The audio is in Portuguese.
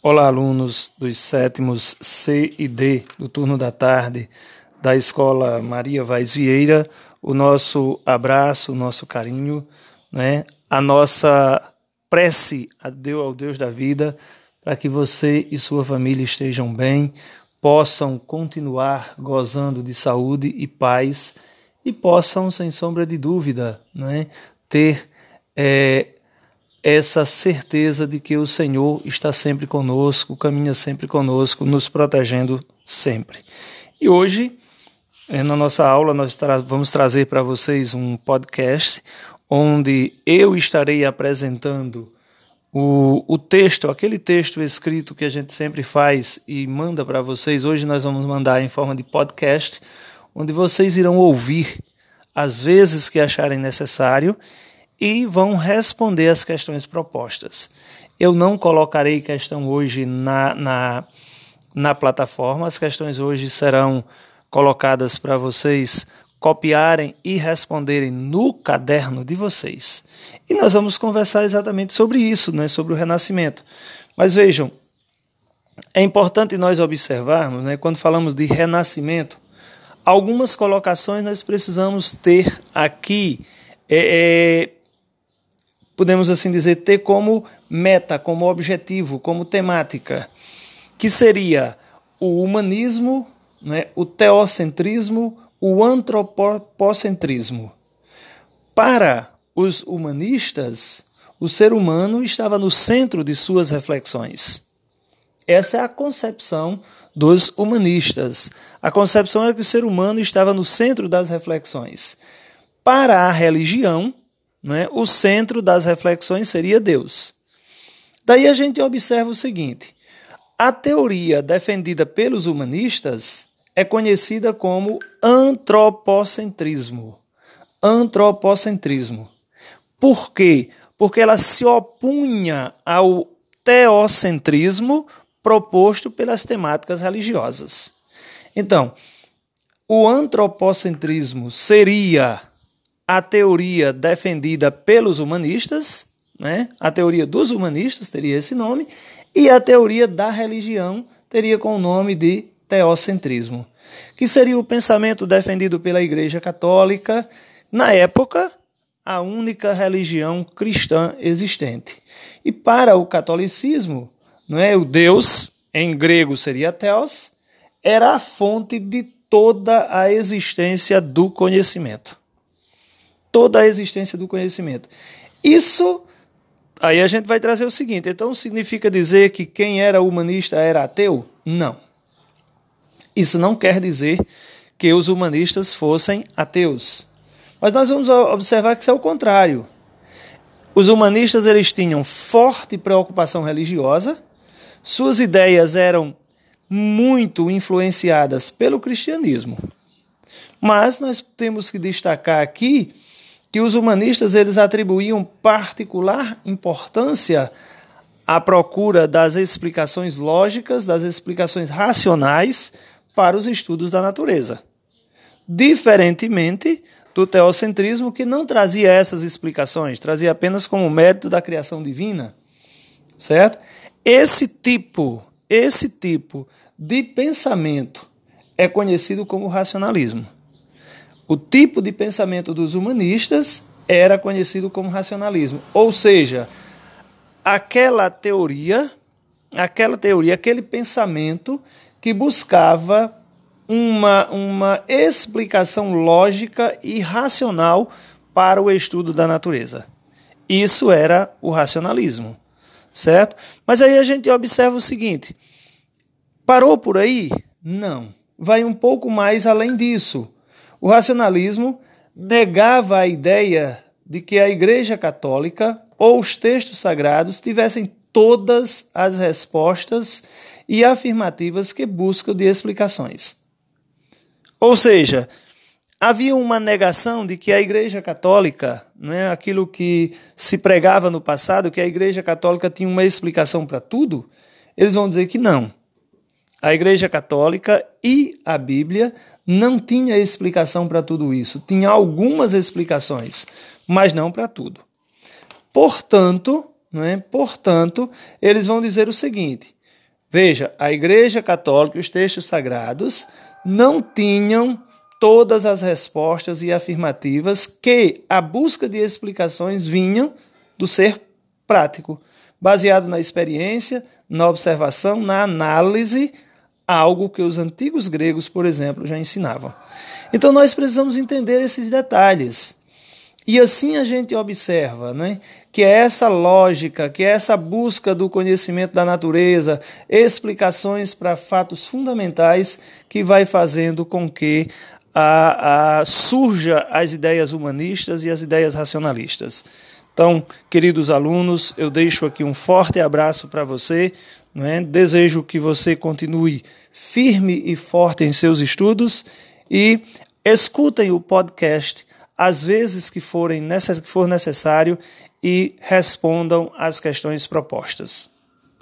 Olá, alunos dos sétimos C e D do turno da tarde da Escola Maria Vaz Vieira. O nosso abraço, o nosso carinho, né? a nossa prece a Deus, ao Deus da vida, para que você e sua família estejam bem, possam continuar gozando de saúde e paz e possam, sem sombra de dúvida, né? ter. É, essa certeza de que o Senhor está sempre conosco, caminha sempre conosco, nos protegendo sempre. E hoje, eh, na nossa aula, nós tra vamos trazer para vocês um podcast onde eu estarei apresentando o, o texto, aquele texto escrito que a gente sempre faz e manda para vocês. Hoje nós vamos mandar em forma de podcast, onde vocês irão ouvir as vezes que acharem necessário e vão responder as questões propostas. Eu não colocarei questão hoje na, na, na plataforma, as questões hoje serão colocadas para vocês copiarem e responderem no caderno de vocês. E nós vamos conversar exatamente sobre isso, né, sobre o renascimento. Mas vejam, é importante nós observarmos, né, quando falamos de renascimento, algumas colocações nós precisamos ter aqui é, é, podemos assim dizer, ter como meta, como objetivo, como temática, que seria o humanismo, né, o teocentrismo, o antropocentrismo. Para os humanistas, o ser humano estava no centro de suas reflexões. Essa é a concepção dos humanistas. A concepção era que o ser humano estava no centro das reflexões. Para a religião, né, o centro das reflexões seria Deus. Daí a gente observa o seguinte: a teoria defendida pelos humanistas é conhecida como antropocentrismo. Antropocentrismo. Por quê? Porque ela se opunha ao teocentrismo proposto pelas temáticas religiosas. Então, o antropocentrismo seria a teoria defendida pelos humanistas, né? a teoria dos humanistas teria esse nome, e a teoria da religião teria com o nome de teocentrismo, que seria o pensamento defendido pela Igreja Católica, na época, a única religião cristã existente. E para o catolicismo, não é, o Deus, em grego seria Theos, era a fonte de toda a existência do conhecimento toda a existência do conhecimento. Isso, aí a gente vai trazer o seguinte: então significa dizer que quem era humanista era ateu? Não. Isso não quer dizer que os humanistas fossem ateus. Mas nós vamos observar que isso é o contrário. Os humanistas eles tinham forte preocupação religiosa, suas ideias eram muito influenciadas pelo cristianismo. Mas nós temos que destacar aqui que os humanistas eles atribuíam particular importância à procura das explicações lógicas, das explicações racionais para os estudos da natureza. Diferentemente do teocentrismo, que não trazia essas explicações, trazia apenas como método da criação divina, certo? Esse tipo, esse tipo de pensamento é conhecido como racionalismo. O tipo de pensamento dos humanistas era conhecido como racionalismo, ou seja, aquela teoria, aquela teoria, aquele pensamento que buscava uma, uma explicação lógica e racional para o estudo da natureza. Isso era o racionalismo, certo? Mas aí a gente observa o seguinte: parou por aí? Não. Vai um pouco mais além disso. O racionalismo negava a ideia de que a Igreja Católica ou os textos sagrados tivessem todas as respostas e afirmativas que buscam de explicações. Ou seja, havia uma negação de que a Igreja Católica, né, aquilo que se pregava no passado, que a Igreja Católica tinha uma explicação para tudo, eles vão dizer que não. A Igreja Católica e a Bíblia não tinha explicação para tudo isso. Tinha algumas explicações, mas não para tudo. Portanto, não é? Portanto, eles vão dizer o seguinte: Veja, a Igreja Católica os textos sagrados não tinham todas as respostas e afirmativas que a busca de explicações vinham do ser prático, baseado na experiência, na observação, na análise, algo que os antigos gregos, por exemplo, já ensinavam. Então nós precisamos entender esses detalhes. E assim a gente observa né, que é essa lógica, que é essa busca do conhecimento da natureza, explicações para fatos fundamentais que vai fazendo com que a, a, surja as ideias humanistas e as ideias racionalistas. Então, queridos alunos, eu deixo aqui um forte abraço para você. Né? Desejo que você continue firme e forte em seus estudos e escutem o podcast às vezes que, forem, que for necessário e respondam às questões propostas.